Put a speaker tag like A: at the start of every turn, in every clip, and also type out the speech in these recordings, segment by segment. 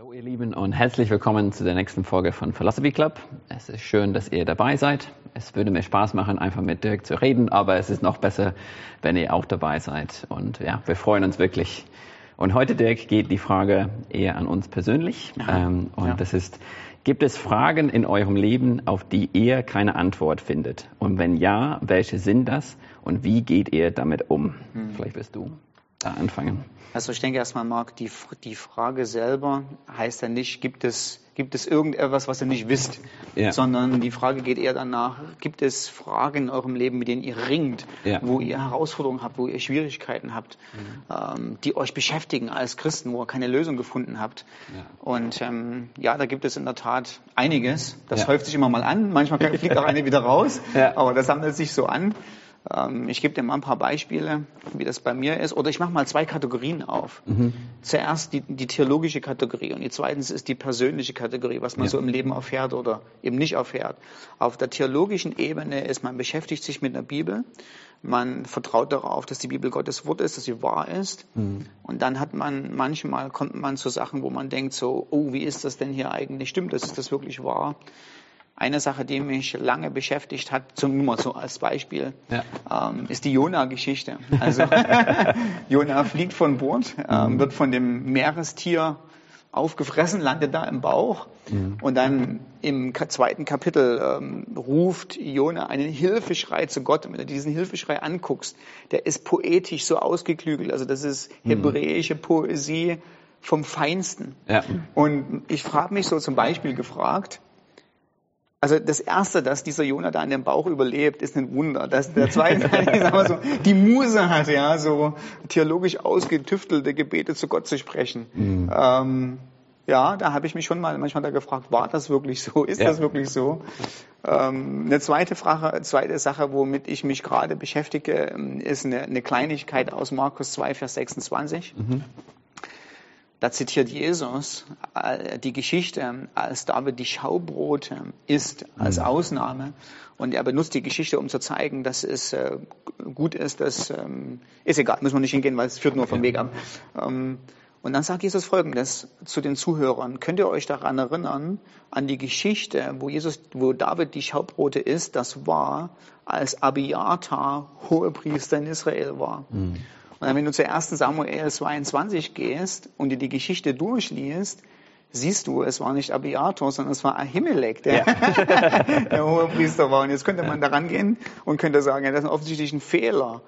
A: Hallo ihr Lieben und herzlich willkommen zu der nächsten Folge von Philosophy Club. Es ist schön, dass ihr dabei seid. Es würde mir Spaß machen, einfach mit Dirk zu reden, aber es ist noch besser, wenn ihr auch dabei seid. Und ja, wir freuen uns wirklich. Und heute, Dirk, geht die Frage eher an uns persönlich. Ähm, und ja. das ist, gibt es Fragen in eurem Leben, auf die ihr keine Antwort findet? Und wenn ja, welche sind das und wie geht ihr damit um? Hm. Vielleicht wirst du da anfangen.
B: Also ich denke erstmal, Marc, die, die Frage selber heißt ja nicht, gibt es, gibt es irgendetwas, was ihr nicht wisst, ja. sondern die Frage geht eher danach, gibt es Fragen in eurem Leben, mit denen ihr ringt, ja. wo ihr Herausforderungen habt, wo ihr Schwierigkeiten habt, mhm. ähm, die euch beschäftigen als Christen, wo ihr keine Lösung gefunden habt. Ja. Und ähm, ja, da gibt es in der Tat einiges. Das häuft sich immer mal an, manchmal fliegt auch eine wieder raus, aber das sammelt sich so an. Ähm, ich gebe dir mal ein paar Beispiele, wie das bei mir ist. Oder ich mache mal zwei Kategorien auf. Mhm. Zuerst die, die, theologische Kategorie und die zweitens ist die persönliche Kategorie, was man ja. so im Leben erfährt oder eben nicht erfährt. Auf der theologischen Ebene ist, man beschäftigt sich mit der Bibel. Man vertraut darauf, dass die Bibel Gottes Wort ist, dass sie wahr ist. Mhm. Und dann hat man, manchmal kommt man zu Sachen, wo man denkt so, oh, wie ist das denn hier eigentlich? Stimmt das? Ist das wirklich wahr? Eine Sache, die mich lange beschäftigt hat, zum nur so als Beispiel, ja. ähm, ist die Jona-Geschichte. Also Jona fliegt von Bord, ähm, wird von dem Meerestier aufgefressen, landet da im Bauch mhm. und dann im zweiten Kapitel ähm, ruft Jona einen Hilfeschrei zu Gott. Und wenn du diesen Hilfeschrei anguckst, der ist poetisch so ausgeklügelt. Also das ist mhm. hebräische Poesie vom Feinsten. Ja. Und ich frage mich so zum Beispiel gefragt, also das Erste, dass dieser Jonah da in dem Bauch überlebt, ist ein Wunder. Dass der Zweite, ich sag mal so, die Muse hat, ja, so theologisch ausgetüftelte Gebete zu Gott zu sprechen. Mhm. Ähm, ja, da habe ich mich schon mal manchmal da gefragt, war das wirklich so? Ist ja. das wirklich so? Ähm, eine zweite Frage, zweite Sache, womit ich mich gerade beschäftige, ist eine, eine Kleinigkeit aus Markus 2, Vers 26. Mhm. Da zitiert Jesus äh, die Geschichte, als David die Schaubrote isst, als mhm. Ausnahme. Und er benutzt die Geschichte, um zu zeigen, dass es äh, gut ist, dass, ähm, ist egal, müssen wir nicht hingehen, weil es führt nur vom Weg ab. Ähm, und dann sagt Jesus Folgendes zu den Zuhörern. Könnt ihr euch daran erinnern, an die Geschichte, wo Jesus, wo David die Schaubrote isst, das war, als Abiatar Hohepriester in Israel war. Mhm. Und wenn du zur 1. Samuel 22 gehst und dir die Geschichte durchliest, siehst du, es war nicht Abiator, sondern es war Ahimelech, der, ja. der hohe Priester war. Und jetzt könnte man daran gehen und könnte sagen, ja, das ist offensichtlich ein Fehler.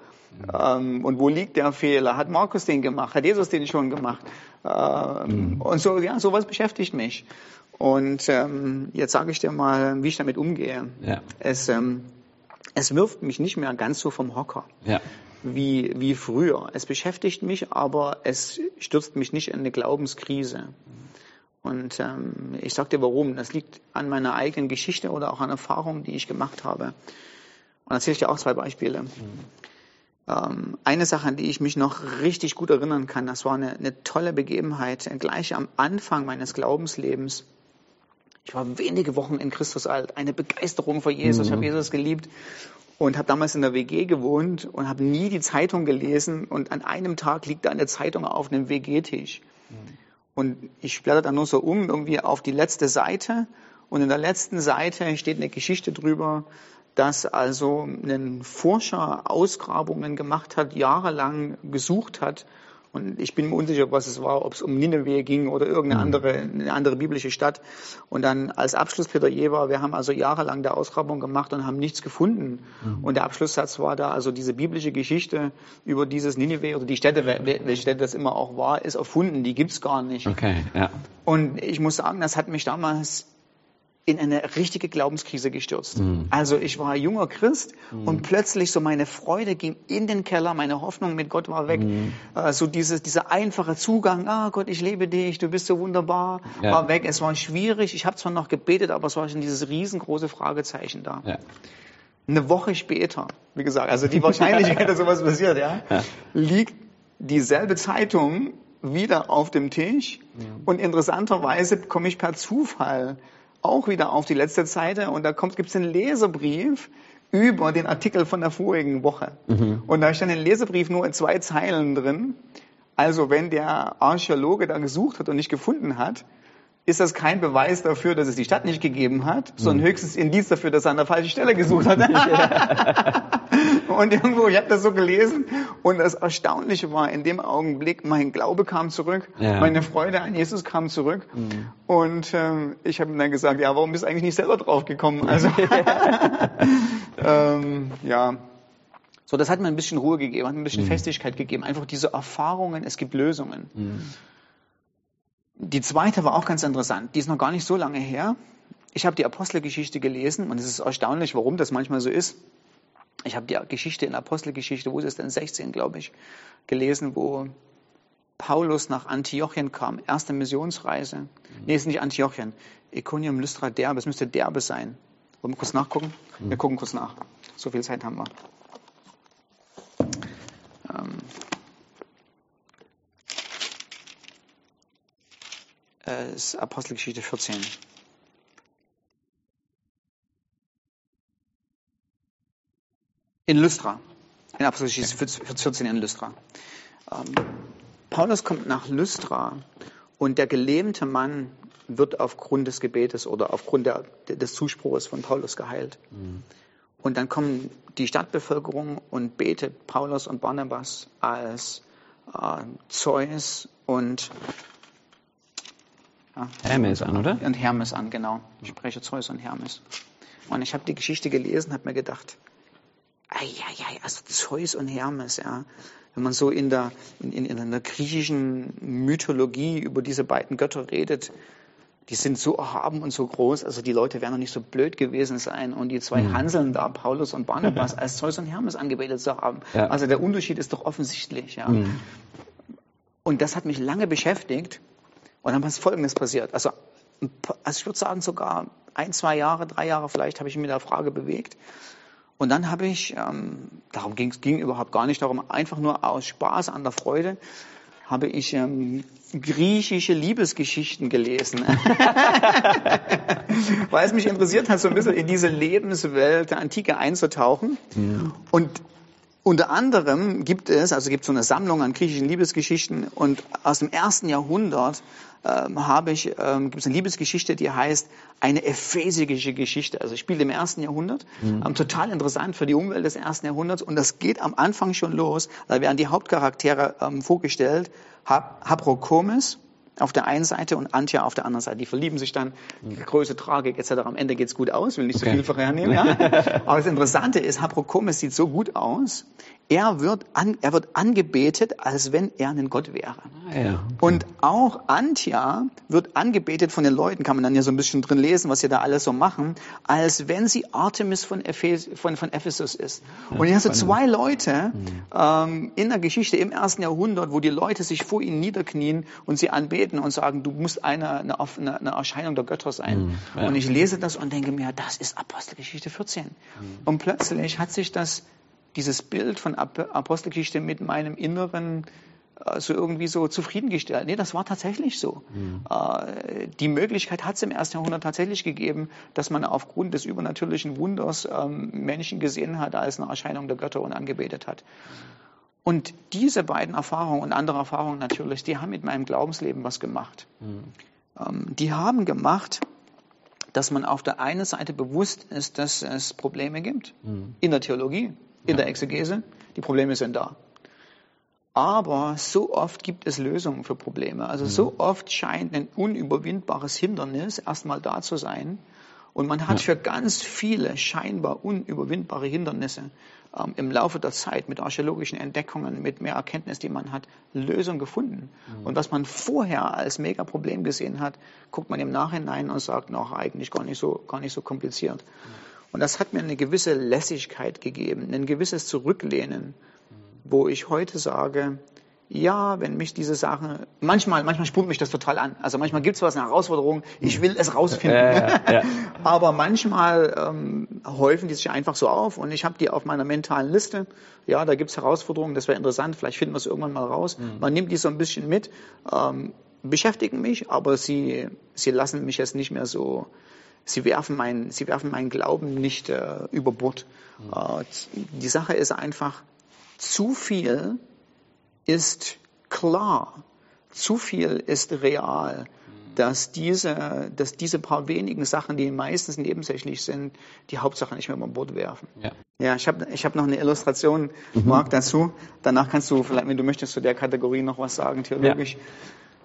B: Ähm, und wo liegt der Fehler? Hat Markus den gemacht? Hat Jesus den schon gemacht? Ähm, mhm. Und so, ja, sowas beschäftigt mich. Und ähm, jetzt sage ich dir mal, wie ich damit umgehe. Ja. Es, ähm, es wirft mich nicht mehr ganz so vom Hocker. Ja wie, wie früher. Es beschäftigt mich, aber es stürzt mich nicht in eine Glaubenskrise. Und ähm, ich sage dir warum. Das liegt an meiner eigenen Geschichte oder auch an Erfahrungen, die ich gemacht habe. Und erzähle ich dir auch zwei Beispiele. Mhm. Ähm, eine Sache, an die ich mich noch richtig gut erinnern kann, das war eine, eine tolle Begebenheit, gleich am Anfang meines Glaubenslebens. Ich war wenige Wochen in Christus alt, eine Begeisterung vor Jesus, mhm. ich habe Jesus geliebt und habe damals in der WG gewohnt und habe nie die Zeitung gelesen und an einem Tag liegt da eine Zeitung auf einem WG-Tisch. Mhm. Und ich blätter dann nur so um, irgendwie auf die letzte Seite und in der letzten Seite steht eine Geschichte drüber, dass also ein Forscher Ausgrabungen gemacht hat, jahrelang gesucht hat und ich bin mir unsicher, was es war, ob es um Nineveh ging oder irgendeine mhm. andere, eine andere biblische Stadt. Und dann als Abschlussplädoyer war, wir haben also jahrelang der Ausgrabung gemacht und haben nichts gefunden. Mhm. Und der Abschlusssatz war da, also diese biblische Geschichte über dieses Nineveh oder die Städte, welche Städte das immer auch war, ist erfunden. Die gibt's gar nicht. Okay, ja. Und ich muss sagen, das hat mich damals in eine richtige Glaubenskrise gestürzt. Mhm. Also ich war junger Christ mhm. und plötzlich so meine Freude ging in den Keller, meine Hoffnung mit Gott war weg. Mhm. Äh, so dieses, dieser einfache Zugang, ah Gott, ich liebe dich, du bist so wunderbar, ja. war weg. Es war schwierig, ich habe zwar noch gebetet, aber es war schon dieses riesengroße Fragezeichen da. Ja. Eine Woche später, wie gesagt, also die Wahrscheinlichkeit, dass sowas passiert, ja, ja, liegt dieselbe Zeitung wieder auf dem Tisch und interessanterweise komme ich per Zufall auch wieder auf die letzte Seite und da gibt es einen Leserbrief über den Artikel von der vorigen Woche. Mhm. Und da stand ein Leserbrief nur in zwei Zeilen drin. Also wenn der Archäologe da gesucht hat und nicht gefunden hat, ist das kein Beweis dafür, dass es die Stadt nicht gegeben hat, sondern mhm. höchstens Indiz dafür, dass er an der falschen Stelle gesucht hat. und irgendwo, ich habe das so gelesen und das Erstaunliche war, in dem Augenblick, mein Glaube kam zurück, ja. meine Freude an Jesus kam zurück mhm. und ähm, ich habe ihm dann gesagt, ja, warum bist du eigentlich nicht selber drauf gekommen? Also, ähm, ja, so, das hat mir ein bisschen Ruhe gegeben, hat mir ein bisschen mhm. Festigkeit gegeben. Einfach diese Erfahrungen, es gibt Lösungen. Mhm. Die zweite war auch ganz interessant. Die ist noch gar nicht so lange her. Ich habe die Apostelgeschichte gelesen und es ist erstaunlich, warum das manchmal so ist. Ich habe die Geschichte in Apostelgeschichte, wo ist es denn 16, glaube ich, gelesen, wo Paulus nach Antiochien kam, erste Missionsreise. Mhm. Nee, ist nicht Antiochien. Iconium, Lystra, Derbe, es müsste Derbe sein. Wollen wir kurz nachgucken? Mhm. Wir gucken kurz nach. So viel Zeit haben wir. Ähm, äh, ist Apostelgeschichte 14. In Lystra. In Apostelgeschichte 14 in Lystra. Ähm, Paulus kommt nach Lystra und der gelähmte Mann wird aufgrund des Gebetes oder aufgrund der, des Zuspruchs von Paulus geheilt. Mhm. Und dann kommen die Stadtbevölkerung und betet Paulus und Barnabas als äh, Zeus und
A: ja, Hermes an, oder?
B: Und Hermes an, genau. Ich spreche Zeus und Hermes. Und ich habe die Geschichte gelesen, habe mir gedacht, ei, ei, ei, also Zeus und Hermes, ja. Wenn man so in der, in, in, in der griechischen Mythologie über diese beiden Götter redet, die sind so erhaben und so groß, also die Leute werden doch nicht so blöd gewesen sein und die zwei mhm. Hanseln da, Paulus und Barnabas, als Zeus und Hermes angebetet zu haben. Ja. Also der Unterschied ist doch offensichtlich. Ja. Mhm. Und das hat mich lange beschäftigt und dann ist Folgendes passiert. Also, also ich würde sagen sogar ein, zwei Jahre, drei Jahre vielleicht habe ich mich mit der Frage bewegt. Und dann habe ich, ähm, darum ging es ging überhaupt gar nicht darum, einfach nur aus Spaß an der Freude, habe ich ähm, griechische Liebesgeschichten gelesen. Weil es mich interessiert hat, so ein bisschen in diese Lebenswelt der Antike einzutauchen. Mhm. Und unter anderem gibt es, also gibt es so eine Sammlung an griechischen Liebesgeschichten und aus dem ersten Jahrhundert ähm, habe ich, ähm, gibt es eine Liebesgeschichte, die heißt eine ephesische Geschichte. Also spielt im ersten Jahrhundert, mhm. ähm, total interessant für die Umwelt des ersten Jahrhunderts und das geht am Anfang schon los. Da werden die Hauptcharaktere ähm, vorgestellt, Habrokomes, auf der einen Seite und Antja auf der anderen Seite. Die verlieben sich dann, Größe, Tragik etc. Am Ende geht's gut aus, will nicht okay. so viel vorhernehmen. Ja? Aber das Interessante ist, Haprokomes sieht so gut aus, er wird, an, er wird angebetet, als wenn er ein Gott wäre. Ah, ja. Und auch Antja wird angebetet von den Leuten, kann man dann ja so ein bisschen drin lesen, was sie da alles so machen, als wenn sie Artemis von, Ephes, von, von Ephesus ist. Ja, und hier hast du zwei Leute mhm. ähm, in der Geschichte im ersten Jahrhundert, wo die Leute sich vor ihnen niederknien und sie anbeten und sagen, du musst eine, eine, eine Erscheinung der Götter sein. Mhm. Ja. Und ich lese das und denke mir, das ist Apostelgeschichte 14. Mhm. Und plötzlich hat sich das dieses Bild von Apostelgeschichte mit meinem Inneren äh, so irgendwie so zufriedengestellt. Nee, das war tatsächlich so. Mhm. Äh, die Möglichkeit hat es im ersten Jahrhundert tatsächlich gegeben, dass man aufgrund des übernatürlichen Wunders ähm, Menschen gesehen hat als eine Erscheinung der Götter und angebetet hat. Und diese beiden Erfahrungen und andere Erfahrungen natürlich, die haben mit meinem Glaubensleben was gemacht. Mhm. Ähm, die haben gemacht, dass man auf der einen Seite bewusst ist, dass es Probleme gibt mhm. in der Theologie, in der Exegese. Die Probleme sind da. Aber so oft gibt es Lösungen für Probleme. Also so mhm. oft scheint ein unüberwindbares Hindernis erstmal da zu sein. Und man hat für ganz viele scheinbar unüberwindbare Hindernisse ähm, im Laufe der Zeit mit archäologischen Entdeckungen, mit mehr Erkenntnis, die man hat, Lösungen gefunden. Mhm. Und was man vorher als Megaproblem gesehen hat, guckt man im Nachhinein und sagt, noch eigentlich gar nicht so, gar nicht so kompliziert. Mhm. Und das hat mir eine gewisse Lässigkeit gegeben, ein gewisses Zurücklehnen, wo ich heute sage, ja, wenn mich diese Sache, manchmal, manchmal spult mich das total an. Also manchmal gibt es was, eine Herausforderung, ich will es rausfinden. Ja, ja, ja. Aber manchmal ähm, häufen die sich einfach so auf und ich habe die auf meiner mentalen Liste. Ja, da gibt es Herausforderungen, das wäre interessant, vielleicht finden wir es irgendwann mal raus. Mhm. Man nimmt die so ein bisschen mit, ähm, beschäftigen mich, aber sie, sie lassen mich jetzt nicht mehr so sie werfen meinen, sie werfen meinen Glauben nicht äh, über Bord. Mhm. Äh, die Sache ist einfach, zu viel ist klar, zu viel ist real, dass diese, dass diese paar wenigen Sachen, die meistens nebensächlich sind, die Hauptsache nicht mehr über Bord werfen. Ja, ja ich habe ich hab noch eine Illustration, mhm. Marc, dazu. Danach kannst du vielleicht, wenn du möchtest, zu der Kategorie noch was sagen, theologisch.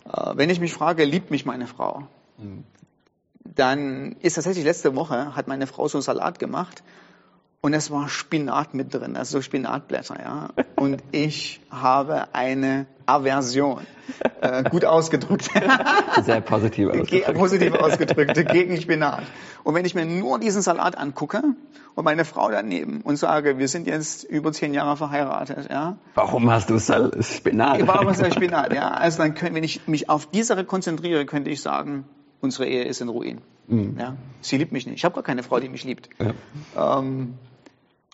B: Ja. Äh, wenn ich mich frage, liebt mich meine Frau? Mhm. Dann ist tatsächlich letzte Woche, hat meine Frau so einen Salat gemacht und es war Spinat mit drin, also Spinatblätter, ja. Und ich habe eine Aversion, äh, gut ausgedrückt.
A: Sehr positiv
B: ausgedrückt. Positiv ausgedrückt, gegen Spinat. Und wenn ich mir nur diesen Salat angucke und meine Frau daneben und sage, wir sind jetzt über zehn Jahre verheiratet, ja.
A: Warum hast du Spinat?
B: Warum hast du Spinat, ja. Also dann können, wenn ich mich auf diese konzentriere, könnte ich sagen, unsere Ehe ist in Ruin. Mhm. Ja, sie liebt mich nicht. Ich habe gar keine Frau, die mich liebt. Ja. Ähm,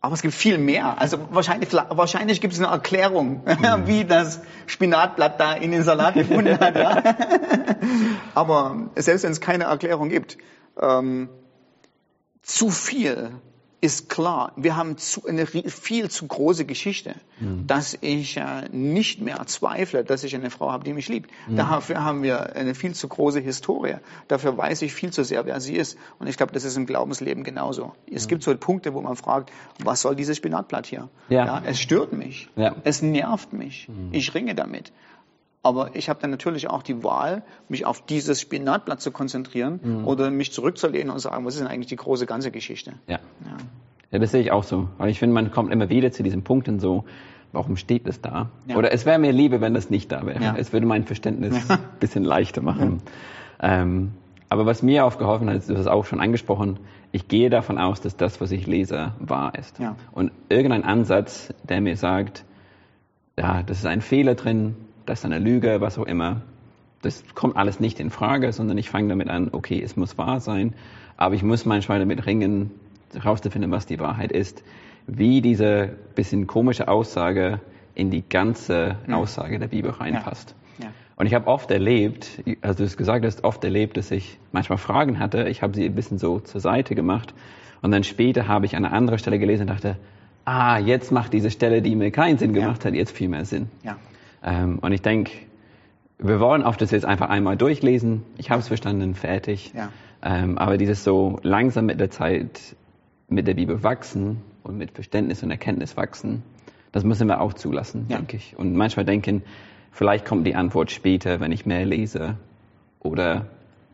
B: aber es gibt viel mehr. Also wahrscheinlich, wahrscheinlich gibt es eine Erklärung, mhm. wie das Spinatblatt da in den Salat gefunden hat. Ja. Aber selbst wenn es keine Erklärung gibt, ähm, zu viel ist klar, wir haben zu, eine viel zu große Geschichte, mhm. dass ich äh, nicht mehr zweifle, dass ich eine Frau habe, die mich liebt. Mhm. Dafür haben wir eine viel zu große Historie. Dafür weiß ich viel zu sehr, wer sie ist. Und ich glaube, das ist im Glaubensleben genauso. Es mhm. gibt so Punkte, wo man fragt, was soll dieses Spinatblatt hier? Ja. ja es stört mich. Ja. Es nervt mich. Mhm. Ich ringe damit. Aber ich habe dann natürlich auch die Wahl, mich auf dieses Spinatblatt zu konzentrieren mhm. oder mich zurückzulehnen und sagen, was ist denn eigentlich die große ganze Geschichte?
A: Ja. ja. Ja, das sehe ich auch so. Weil ich finde, man kommt immer wieder zu diesen Punkten so, warum steht das da? Ja. Oder es wäre mir lieber, wenn das nicht da wäre. Ja. Es würde mein Verständnis ein bisschen leichter machen. Ähm, aber was mir aufgeholfen hat, du hast es auch schon angesprochen, ich gehe davon aus, dass das, was ich lese, wahr ist. Und irgendein Ansatz, der mir sagt, ja, das ist ein Fehler drin, das ist eine Lüge, was auch immer. Das kommt alles nicht in Frage, sondern ich fange damit an, okay, es muss wahr sein, aber ich muss manchmal damit ringen, herauszufinden, was die Wahrheit ist, wie diese bisschen komische Aussage in die ganze hm. Aussage der Bibel reinpasst. Ja. Ja. Und ich habe oft erlebt, also du es gesagt hast, oft erlebt, dass ich manchmal Fragen hatte, ich habe sie ein bisschen so zur Seite gemacht und dann später habe ich an einer anderen Stelle gelesen und dachte, ah, jetzt macht diese Stelle, die mir keinen Sinn gemacht ja. hat, jetzt viel mehr Sinn. Ja. Ähm, und ich denke, wir wollen oft das jetzt einfach einmal durchlesen. Ich habe es verstanden, fertig. Ja. Ähm, aber dieses so langsam mit der Zeit mit der Bibel wachsen und mit Verständnis und Erkenntnis wachsen, das müssen wir auch zulassen, ja. denke ich. Und manchmal denken, vielleicht kommt die Antwort später, wenn ich mehr lese oder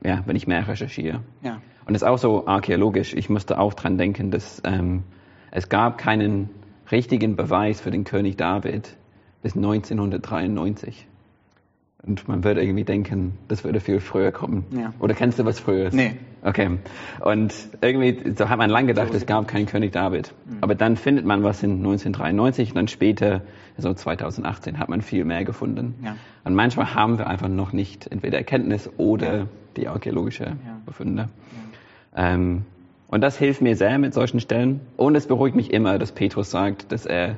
A: ja, wenn ich mehr recherchiere. Ja. Und es ist auch so archäologisch. Ich musste auch dran denken, dass ähm, es gab keinen richtigen Beweis für den König David bis 1993. Und man würde irgendwie denken, das würde viel früher kommen. Ja. Oder kennst du was Früheres?
B: Nee.
A: Okay. Und irgendwie, so hat man lange gedacht, es gab keinen König David. Mhm. Aber dann findet man was in 1993 und dann später, so 2018, hat man viel mehr gefunden. Ja. Und manchmal haben wir einfach noch nicht entweder Erkenntnis oder ja. die archäologische. Befunde. Ähm, und das hilft mir sehr mit solchen Stellen. Und es beruhigt mich immer, dass Petrus sagt, dass er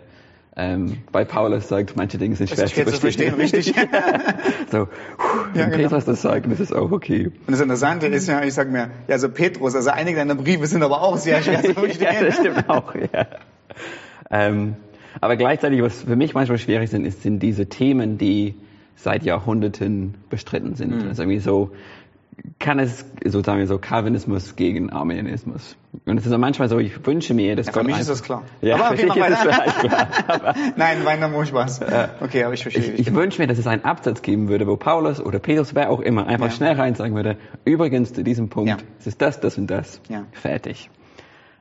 A: ähm, bei Paulus sagt, manche Dinge sind schwer, schwer zu verstehen.
B: richtig.
A: so, wenn ja, genau. Petrus das sagt, das ist auch okay.
B: Und das Interessante ist ja, ich sag mir, ja, so Petrus, also einige deiner Briefe sind aber auch sehr schwer zu verstehen. ja,
A: das stimmt auch, ja. Ähm, aber gleichzeitig, was für mich manchmal schwierig sind, ist, sind diese Themen, die seit Jahrhunderten bestritten sind. Mhm. Also irgendwie so, kann es sozusagen so Calvinismus gegen Arminianismus. Und es ist manchmal so, ich wünsche mir, dass
B: ja,
A: Gott.
B: Für mich ist das klar.
A: Ja, aber für mich ist das vielleicht klar.
B: Nein, weiter nur Spaß.
A: Okay, aber ich verstehe. Ich, ich wünsche mir, dass es einen Absatz geben würde, wo Paulus oder Petrus, wer auch immer, einfach ja. schnell rein sagen würde, übrigens zu diesem Punkt, ja. es ist das, das und das. Ja. Fertig.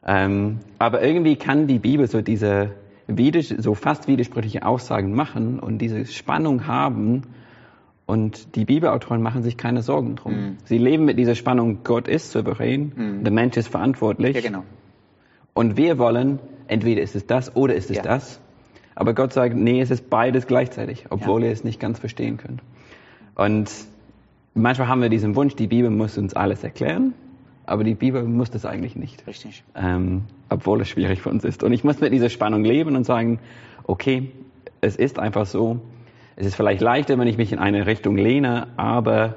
A: Ähm, aber irgendwie kann die Bibel so diese so fast widersprüchliche Aussagen machen und diese Spannung haben, und die Bibelautoren machen sich keine Sorgen drum. Mhm. Sie leben mit dieser Spannung, Gott ist souverän, mhm. der Mensch ist verantwortlich.
B: Ja, genau.
A: Und wir wollen, entweder ist es das oder ist es ja. das. Aber Gott sagt, nee, es ist beides gleichzeitig, obwohl ja. ihr es nicht ganz verstehen könnt. Und manchmal haben wir diesen Wunsch, die Bibel muss uns alles erklären, aber die Bibel muss das eigentlich nicht.
B: Richtig.
A: Ähm, obwohl es schwierig für uns ist. Und ich muss mit dieser Spannung leben und sagen, okay, es ist einfach so, es ist vielleicht leichter, wenn ich mich in eine Richtung lehne, aber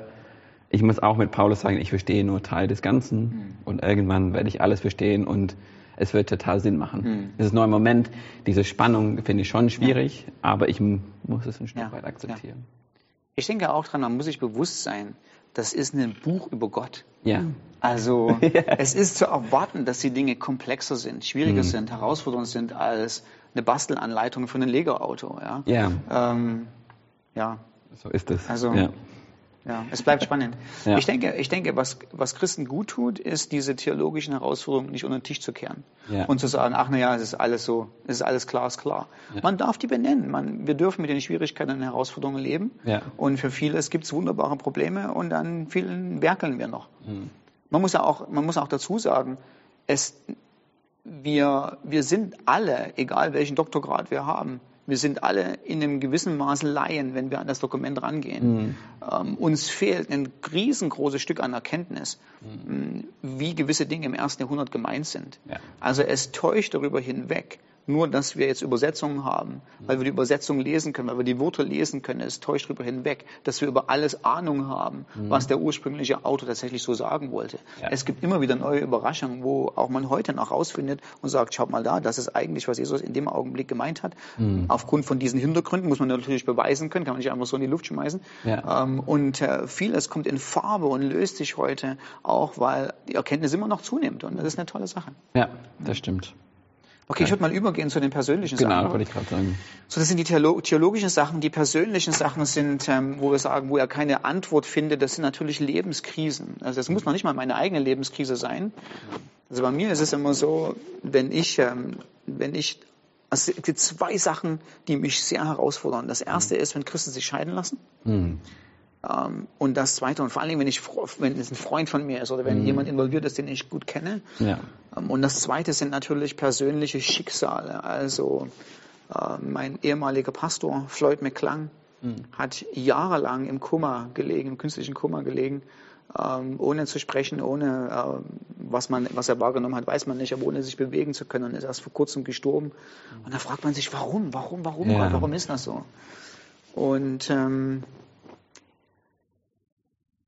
A: ich muss auch mit Paulus sagen, ich verstehe nur Teil des Ganzen mhm. und irgendwann werde ich alles verstehen und es wird total Sinn machen. Mhm. Es ist nur im Moment, diese Spannung finde ich schon schwierig, ja. aber ich muss es ein Stück ja. weit akzeptieren. Ja.
B: Ich denke auch dran, man muss sich bewusst sein, das ist ein Buch über Gott. Ja. Also es ist zu erwarten, dass die Dinge komplexer sind, schwieriger mhm. sind, herausfordernder sind als eine Bastelanleitung für ein Lego-Auto. Ja. Ja. Ähm,
A: ja. So ist es.
B: Also ja. Ja, es bleibt spannend. Ja. Ich denke, ich denke was, was Christen gut tut, ist, diese theologischen Herausforderungen nicht unter den Tisch zu kehren ja. und zu sagen, ach naja, es ist alles so, es ist alles klar, ist klar. Man darf die benennen. Man, wir dürfen mit den Schwierigkeiten und Herausforderungen leben. Und für vieles gibt es wunderbare Probleme und an vielen werkeln wir noch. Mhm. Man muss ja auch, man muss auch dazu sagen, es, wir, wir sind alle, egal welchen Doktorgrad wir haben, wir sind alle in einem gewissen Maße Laien, wenn wir an das Dokument rangehen. Mhm. Ähm, uns fehlt ein riesengroßes Stück an Erkenntnis, mhm. wie gewisse Dinge im ersten Jahrhundert gemeint sind. Ja. Also es täuscht darüber hinweg, nur, dass wir jetzt Übersetzungen haben, weil wir die Übersetzungen lesen können, weil wir die Worte lesen können, es täuscht darüber hinweg, dass wir über alles Ahnung haben, mhm. was der ursprüngliche Autor tatsächlich so sagen wollte. Ja. Es gibt immer wieder neue Überraschungen, wo auch man heute noch rausfindet und sagt, schaut mal da, das ist eigentlich, was Jesus in dem Augenblick gemeint hat. Mhm. Aufgrund von diesen Hintergründen muss man natürlich beweisen können, kann man nicht einfach so in die Luft schmeißen. Ja. Ähm, und äh, vieles kommt in Farbe und löst sich heute auch, weil die Erkenntnis immer noch zunimmt und das ist eine tolle Sache.
A: Ja, das stimmt.
B: Okay, ich würde mal übergehen zu den persönlichen
A: genau,
B: Sachen.
A: Genau, wollte ich gerade sagen.
B: So, das sind die theologischen Sachen. Die persönlichen Sachen sind, ähm, wo wir sagen, wo er keine Antwort findet, das sind natürlich Lebenskrisen. Also das muss noch nicht mal meine eigene Lebenskrise sein. Also bei mir ist es immer so, wenn ich, ähm, wenn ich, also es gibt zwei Sachen, die mich sehr herausfordern. Das erste mhm. ist, wenn Christen sich scheiden lassen. Mhm. Ähm, und das Zweite, und vor allem, wenn, ich, wenn es ein Freund von mir ist oder wenn mhm. jemand involviert ist, den ich gut kenne. Ja. Ähm, und das Zweite sind natürlich persönliche Schicksale. Also äh, mein ehemaliger Pastor, Floyd McClung, mhm. hat jahrelang im Kummer gelegen, im künstlichen Kummer gelegen. Ähm, ohne zu sprechen, ohne äh, was, man, was er wahrgenommen hat, weiß man nicht, aber ohne sich bewegen zu können und ist erst vor kurzem gestorben. Und da fragt man sich, warum, warum, warum, ja. warum ist das so? Und ähm,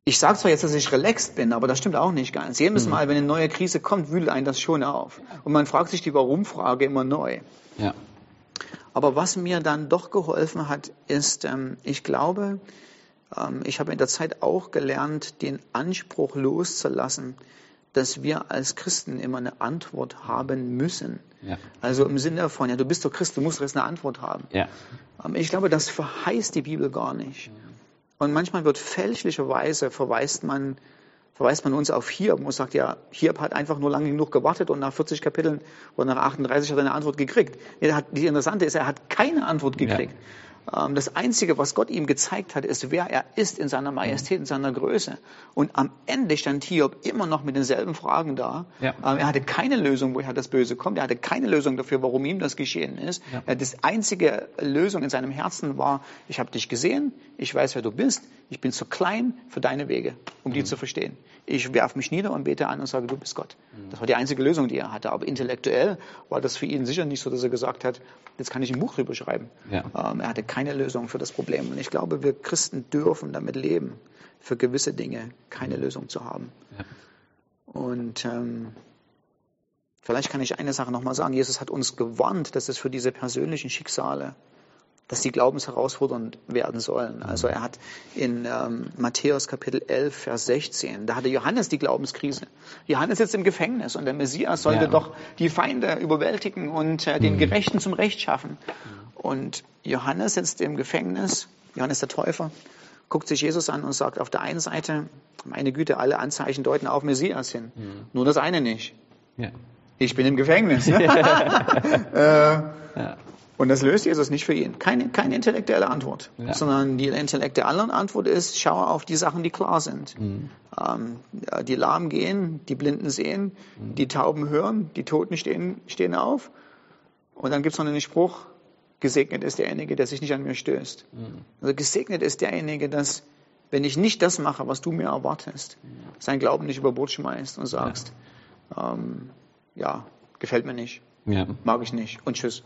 B: ich sage zwar jetzt, dass ich relaxed bin, aber das stimmt auch nicht ganz. Jedes mhm. Mal, wenn eine neue Krise kommt, wühlt einen das schon auf. Und man fragt sich die Warum-Frage immer neu. Ja. Aber was mir dann doch geholfen hat, ist, ähm, ich glaube, ähm, ich habe in der Zeit auch gelernt, den Anspruch loszulassen, dass wir als Christen immer eine Antwort haben müssen. Ja. Also im Sinne von, ja, du bist doch Christ, du musst jetzt eine Antwort haben. Ja. Ähm, ich glaube, das verheißt die Bibel gar nicht. Und manchmal wird fälschlicherweise verweist man, verweist man uns auf Hiob und sagt, ja, Hiob hat einfach nur lange genug gewartet und nach 40 Kapiteln oder nach 38 hat er eine Antwort gekriegt. Die interessante ist, er hat keine Antwort gekriegt. Ja. Ähm, das Einzige, was Gott ihm gezeigt hat, ist, wer er ist in seiner Majestät, in seiner Größe. Und am Ende stand Hiob immer noch mit denselben Fragen da. Ja. Ähm, er hatte keine Lösung, woher das Böse kommt. Er hatte keine Lösung dafür, warum ihm das geschehen ist. Ja. Das einzige Lösung in seinem Herzen war, ich habe dich gesehen, ich weiß, wer du bist, ich bin zu klein für deine Wege, um die mhm. zu verstehen. Ich werfe mich nieder und bete an und sage, du bist Gott. Mhm. Das war die einzige Lösung, die er hatte. Aber intellektuell war das für ihn sicher nicht so, dass er gesagt hat, jetzt kann ich ein Buch drüber schreiben. Ja. Ähm, er hatte keine Lösung für das Problem. Und ich glaube, wir Christen dürfen damit leben, für gewisse Dinge keine Lösung zu haben. Ja. Und ähm, vielleicht kann ich eine Sache nochmal sagen. Jesus hat uns gewarnt, dass es für diese persönlichen Schicksale dass die glaubensherausfordernd werden sollen. Also er hat in ähm, Matthäus Kapitel 11, Vers 16, da hatte Johannes die Glaubenskrise. Johannes sitzt im Gefängnis und der Messias sollte ja. doch die Feinde überwältigen und äh, den mhm. Gerechten zum Recht schaffen. Und Johannes sitzt im Gefängnis, Johannes der Täufer, guckt sich Jesus an und sagt auf der einen Seite, meine Güte, alle Anzeichen deuten auf Messias hin. Mhm. Nur das eine nicht. Ja. Ich bin im Gefängnis. äh, ja. Und das löst Jesus nicht für ihn. Keine, keine intellektuelle Antwort, ja. sondern die intellektuelle Antwort ist, schaue auf die Sachen, die klar sind. Mhm. Ähm, die Lahmen gehen, die Blinden sehen, mhm. die Tauben hören, die Toten stehen, stehen auf. Und dann gibt es noch einen Spruch, gesegnet ist derjenige, der sich nicht an mir stößt. Mhm. Also gesegnet ist derjenige, dass, wenn ich nicht das mache, was du mir erwartest, sein Glauben nicht über Bord schmeißt und sagst, ja, ähm, ja gefällt mir nicht. Ja. Mag ich nicht und tschüss.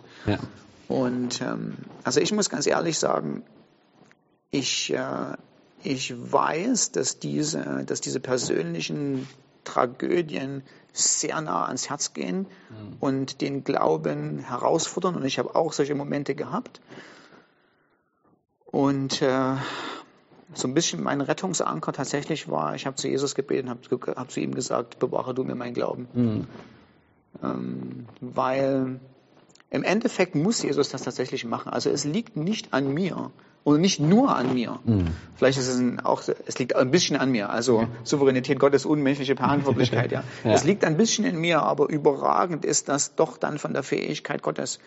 B: Und ähm, also ich muss ganz ehrlich sagen, ich, äh, ich weiß, dass diese, dass diese persönlichen Tragödien sehr nah ans Herz gehen mhm. und den Glauben herausfordern. Und ich habe auch solche Momente gehabt. Und äh, so ein bisschen mein Rettungsanker tatsächlich war, ich habe zu Jesus gebeten, habe hab zu ihm gesagt, bewahre du mir meinen Glauben. Mhm. Ähm, weil im Endeffekt muss Jesus das tatsächlich machen. Also es liegt nicht an mir und nicht nur an mir. Mhm. Vielleicht ist es ein, auch, es liegt ein bisschen an mir. Also Souveränität Gottes, unmenschliche Verantwortlichkeit. Ja. ja. Es liegt ein bisschen in mir, aber überragend ist das doch dann von der Fähigkeit Gottes,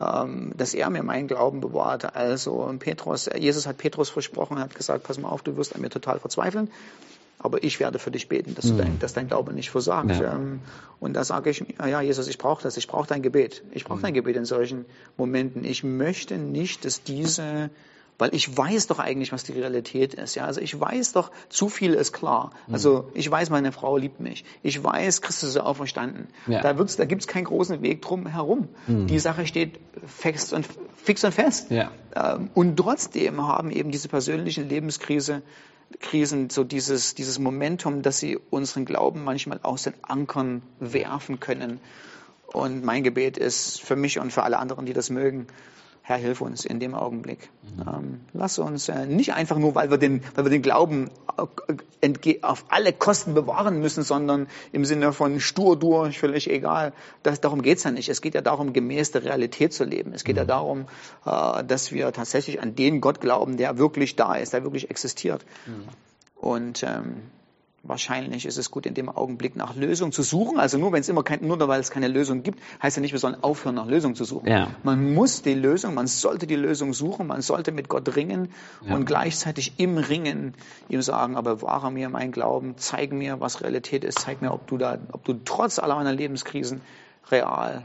B: ähm, dass er mir meinen Glauben bewahrte. Also Petrus, Jesus hat Petrus versprochen, er hat gesagt, pass mal auf, du wirst an mir total verzweifeln aber ich werde für dich beten, dass, mhm. dein, dass dein Glaube nicht versagt. Ja. Ähm, und da sage ich, ja, Jesus, ich brauche das, ich brauche dein Gebet. Ich brauche mhm. dein Gebet in solchen Momenten. Ich möchte nicht, dass diese, weil ich weiß doch eigentlich, was die Realität ist. Ja, also ich weiß doch, zu viel ist klar. Mhm. Also ich weiß, meine Frau liebt mich. Ich weiß, Christus ist auferstanden. Ja. Da wird's, da gibt's keinen großen Weg drum herum. Mhm. Die Sache steht fix und, fix und fest. Ja. Ähm, und trotzdem haben eben diese persönlichen Lebenskrise Krisen so dieses, dieses Momentum, dass sie unseren Glauben manchmal aus den Ankern werfen können. Und mein Gebet ist für mich und für alle anderen, die das mögen, Herr, hilf uns in dem Augenblick. Mhm. Ähm, lass uns äh, nicht einfach nur, weil wir den, weil wir den Glauben äh, auf alle Kosten bewahren müssen, sondern im Sinne von stur durch, völlig egal. Das, darum geht's ja nicht. Es geht ja darum, gemäß der Realität zu leben. Es geht mhm. ja darum, äh, dass wir tatsächlich an den Gott glauben, der wirklich da ist, der wirklich existiert. Mhm. Und ähm, Wahrscheinlich ist es gut, in dem Augenblick nach Lösung zu suchen. Also nur wenn es immer kein, nur weil es keine Lösung gibt, heißt ja nicht, wir sollen aufhören, nach Lösung zu suchen. Ja. Man muss die Lösung, man sollte die Lösung suchen, man sollte mit Gott ringen ja. und gleichzeitig im Ringen ihm sagen, aber wahre mir mein Glauben, zeig mir, was Realität ist, zeig mir, ob du da, ob du trotz aller meiner Lebenskrisen real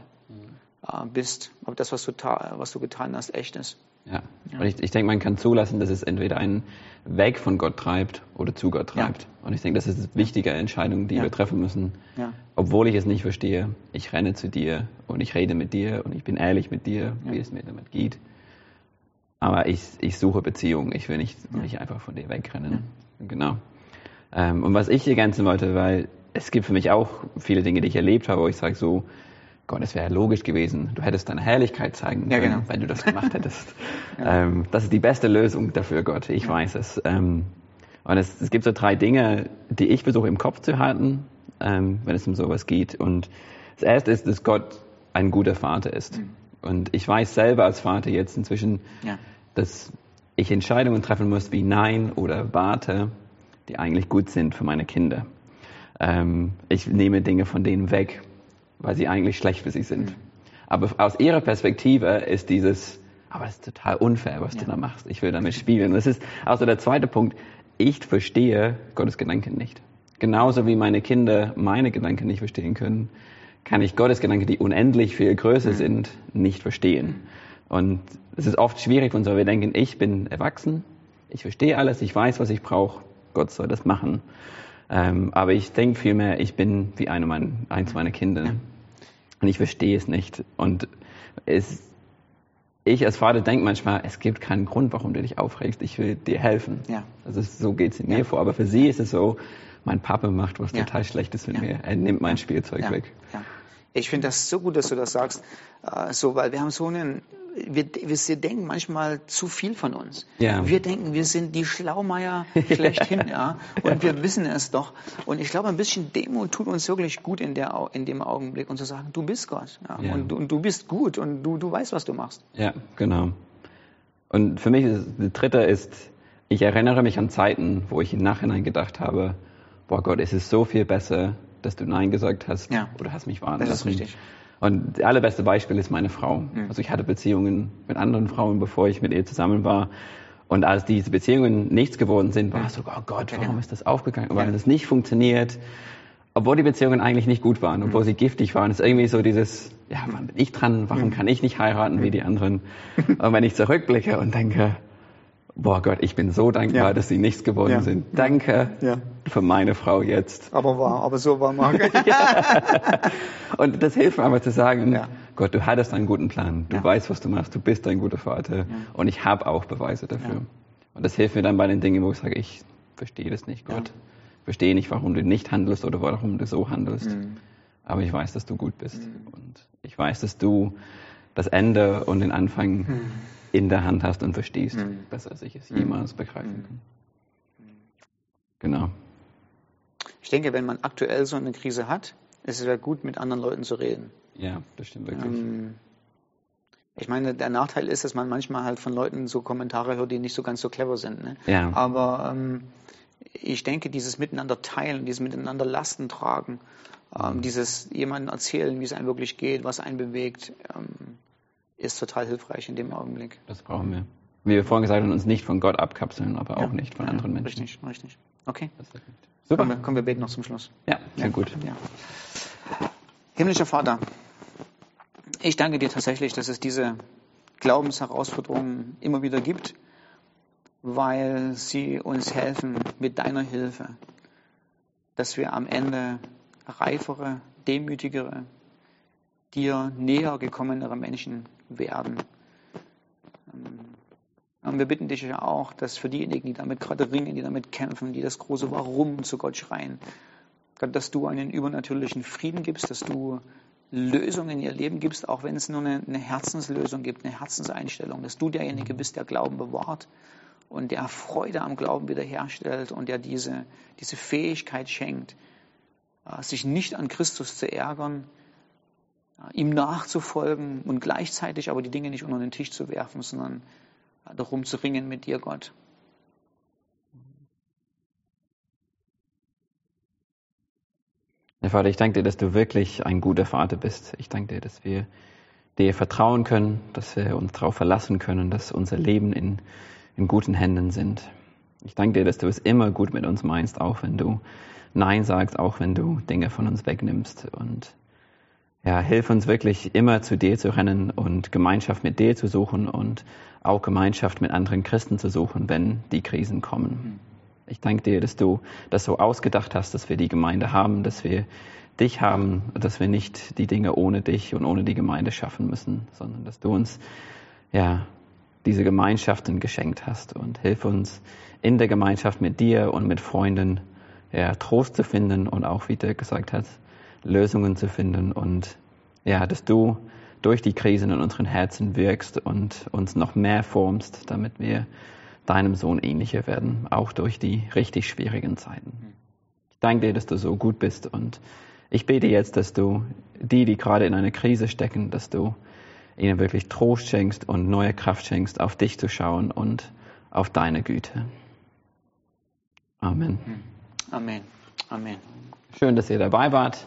B: bist, ob das, was du, was du getan hast, echt ist.
A: Ja. ja. Und ich, ich denke, man kann zulassen, dass es entweder einen weg von Gott treibt oder zu Gott treibt. Ja. Und ich denke, das ist eine wichtige Entscheidung, die ja. wir treffen müssen. Ja. Obwohl ich es nicht verstehe, ich renne zu dir und ich rede mit dir und ich bin ehrlich mit dir, wie es mir damit geht. Aber ich, ich suche Beziehung. Ich will nicht, nicht einfach von dir wegrennen. Genau. Ähm, und was ich ergänzen wollte, weil es gibt für mich auch viele Dinge, die ich erlebt habe, wo ich sage so, Gott, es wäre logisch gewesen. Du hättest deine Herrlichkeit zeigen können, ja, genau. wenn du das gemacht hättest. ja. ähm, das ist die beste Lösung dafür, Gott. Ich weiß es. Ähm, und es, es, gibt so drei Dinge, die ich versuche im Kopf zu halten, ähm, wenn es um sowas geht. Und das erste ist, dass Gott ein guter Vater ist. Mhm. Und ich weiß selber als Vater jetzt inzwischen, dass ich Entscheidungen treffen muss wie Nein oder Warte, die eigentlich gut sind für meine Kinder. Ähm, ich nehme Dinge von denen weg, weil sie eigentlich schlecht für sie sind. Mhm. Aber aus ihrer Perspektive ist dieses, aber es ist total unfair, was ja. du da machst. Ich will damit spielen. Das ist also der zweite Punkt. Ich verstehe Gottes Gedanken nicht. Genauso wie meine Kinder meine Gedanken nicht verstehen können, kann ich Gottes Gedanken, die unendlich viel größer mhm. sind, nicht verstehen. Und es ist oft schwierig von so, wir denken, ich bin erwachsen, ich verstehe alles, ich weiß, was ich brauche, Gott soll das machen. Ähm, aber ich denke vielmehr, ich bin wie eine mein, eins meiner Kinder. Ja. Und ich verstehe es nicht. Und es, ich als Vater denke manchmal, es gibt keinen Grund, warum du dich aufregst. Ich will dir helfen. Ja. Also so geht es mir ja. vor. Aber für sie ist es so, mein Papa macht was total Schlechtes mit mir. Er nimmt mein Spielzeug weg.
B: Ich finde das so gut, dass du das sagst, äh, so, weil wir haben so einen wir, wir denken manchmal zu viel von uns. Ja. Wir denken, wir sind die Schlaumeier schlechthin, ja. Und wir wissen es doch. Und ich glaube, ein bisschen Demut tut uns wirklich gut in, der, in dem Augenblick und zu sagen, du bist Gott. Ja. ja. Und, und, du bist gut und du, du weißt, was du machst.
A: Ja, genau. Und für mich ist der dritte ist, ich erinnere mich an Zeiten, wo ich im Nachhinein gedacht habe, boah Gott, es ist so viel besser, dass du Nein gesagt hast ja. oder hast mich warnen
B: lassen. Das ist richtig.
A: Und das allerbeste Beispiel ist meine Frau. Mhm. Also ich hatte Beziehungen mit anderen Frauen, bevor ich mit ihr zusammen war. Und als diese Beziehungen nichts geworden sind, war es so, oh Gott, warum genau. ist das aufgegangen? Weil es nicht funktioniert. Obwohl die Beziehungen eigentlich nicht gut waren, obwohl mhm. sie giftig waren, ist irgendwie so dieses, ja, wann bin ich dran? Warum mhm. kann ich nicht heiraten wie die anderen? Und wenn ich zurückblicke und denke, boah Gott, ich bin so dankbar, ja. dass sie nichts geworden ja. sind. Danke ja. für meine Frau jetzt.
B: Aber war, aber so war Marc.
A: Und das hilft mir einfach zu sagen, Gott, du hattest einen guten Plan. Du weißt, was du machst. Du bist ein guter Vater. Und ich habe auch Beweise dafür. Und das hilft mir dann bei den Dingen, wo ich sage, ich verstehe das nicht, Gott. verstehe nicht, warum du nicht handelst oder warum du so handelst. Mhm. Aber ich weiß, dass du gut bist. Mhm. Und ich weiß, dass du das Ende und den Anfang mhm. In der Hand hast und verstehst, mhm. besser als ich es jemals mhm. begreifen kann. Genau.
B: Ich denke, wenn man aktuell so eine Krise hat, ist es ja gut, mit anderen Leuten zu reden.
A: Ja, das stimmt wirklich. Ähm,
B: ich meine, der Nachteil ist, dass man manchmal halt von Leuten so Kommentare hört, die nicht so ganz so clever sind. Ne?
A: Ja.
B: Aber ähm, ich denke, dieses Miteinander teilen, dieses Miteinander Lasten tragen, ähm, mhm. dieses jemandem erzählen, wie es einem wirklich geht, was einen bewegt, ähm, ist total hilfreich in dem Augenblick.
A: Das brauchen wir. Wie wir vorhin gesagt haben, uns nicht von Gott abkapseln, aber ja. auch nicht von ja, anderen Menschen.
B: Richtig, richtig. Okay. Super. Kommen wir, kommen wir beten noch zum Schluss.
A: Ja, sehr ja. gut.
B: Himmlischer Vater, ich danke dir tatsächlich, dass es diese Glaubensherausforderungen immer wieder gibt, weil sie uns helfen mit deiner Hilfe, dass wir am Ende reifere, demütigere, dir näher gekommenere Menschen werden. Und wir bitten dich ja auch, dass für diejenigen, die damit gerade ringen, die damit kämpfen, die das große Warum zu Gott schreien, Gott, dass du einen übernatürlichen Frieden gibst, dass du Lösungen in ihr Leben gibst, auch wenn es nur eine, eine Herzenslösung gibt, eine Herzenseinstellung, dass du derjenige bist, der Glauben bewahrt und der Freude am Glauben wiederherstellt und der diese, diese Fähigkeit schenkt, äh, sich nicht an Christus zu ärgern, ihm nachzufolgen und gleichzeitig aber die Dinge nicht unter den Tisch zu werfen, sondern äh, darum zu ringen mit dir, Gott.
A: Herr Vater, ich danke dir, dass du wirklich ein guter Vater bist. Ich danke dir, dass wir dir vertrauen können, dass wir uns darauf verlassen können, dass unser Leben in, in guten Händen sind. Ich danke dir, dass du es immer gut mit uns meinst, auch wenn du Nein sagst, auch wenn du Dinge von uns wegnimmst. Und ja, hilf uns wirklich immer zu dir zu rennen und Gemeinschaft mit dir zu suchen und auch Gemeinschaft mit anderen Christen zu suchen, wenn die Krisen kommen. Ich danke dir, dass du das so ausgedacht hast, dass wir die Gemeinde haben, dass wir dich haben, dass wir nicht die Dinge ohne dich und ohne die Gemeinde schaffen müssen, sondern dass du uns ja diese Gemeinschaften geschenkt hast und hilf uns in der Gemeinschaft mit dir und mit Freunden ja, Trost zu finden und auch, wie Dirk gesagt hat, Lösungen zu finden und ja, dass du durch die Krisen in unseren Herzen wirkst und uns noch mehr formst, damit wir deinem Sohn ähnlicher werden, auch durch die richtig schwierigen Zeiten. Ich danke dir, dass du so gut bist und ich bete jetzt, dass du die, die gerade in einer Krise stecken, dass du ihnen wirklich Trost schenkst und neue Kraft schenkst, auf dich zu schauen und auf deine Güte. Amen.
B: Amen. Amen.
A: Schön, dass ihr dabei wart.